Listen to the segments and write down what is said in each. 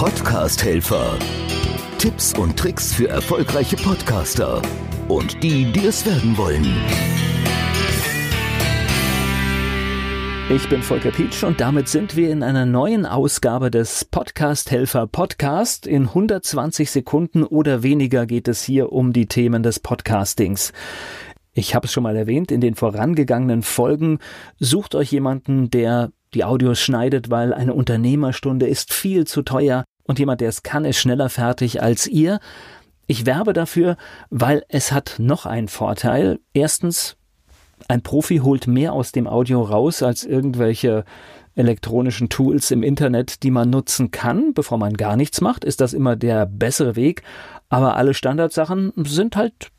Podcast-Helfer. Tipps und Tricks für erfolgreiche Podcaster und die, die es werden wollen. Ich bin Volker Pietsch und damit sind wir in einer neuen Ausgabe des Podcast Helfer Podcast. In 120 Sekunden oder weniger geht es hier um die Themen des Podcastings. Ich habe es schon mal erwähnt, in den vorangegangenen Folgen sucht euch jemanden, der die Audios schneidet, weil eine Unternehmerstunde ist viel zu teuer und jemand, der es kann, ist schneller fertig als ihr. Ich werbe dafür, weil es hat noch einen Vorteil. Erstens, ein Profi holt mehr aus dem Audio raus als irgendwelche elektronischen Tools im Internet, die man nutzen kann, bevor man gar nichts macht, ist das immer der bessere Weg. Aber alle Standardsachen sind halt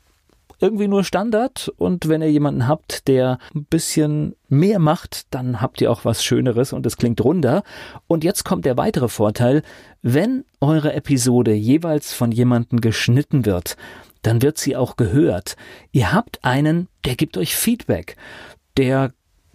irgendwie nur Standard und wenn ihr jemanden habt, der ein bisschen mehr macht, dann habt ihr auch was Schöneres und es klingt runder. Und jetzt kommt der weitere Vorteil, wenn eure Episode jeweils von jemandem geschnitten wird, dann wird sie auch gehört. Ihr habt einen, der gibt euch Feedback. Der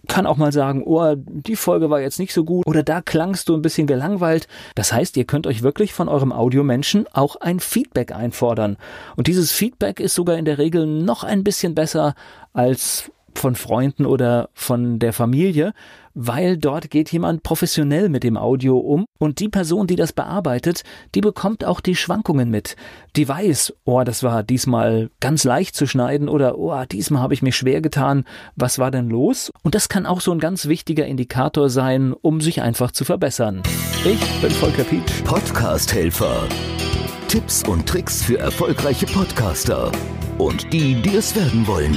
kann auch mal sagen, oh, die Folge war jetzt nicht so gut oder da klangst du ein bisschen gelangweilt. Das heißt, ihr könnt euch wirklich von eurem Audiomenschen auch ein Feedback einfordern. Und dieses Feedback ist sogar in der Regel noch ein bisschen besser als von Freunden oder von der Familie, weil dort geht jemand professionell mit dem Audio um und die Person, die das bearbeitet, die bekommt auch die Schwankungen mit. Die weiß, oh, das war diesmal ganz leicht zu schneiden oder oh, diesmal habe ich mich schwer getan, was war denn los? Und das kann auch so ein ganz wichtiger Indikator sein, um sich einfach zu verbessern. Ich bin Volker Pietsch. Podcast Helfer. Tipps und Tricks für erfolgreiche Podcaster und die, die es werden wollen.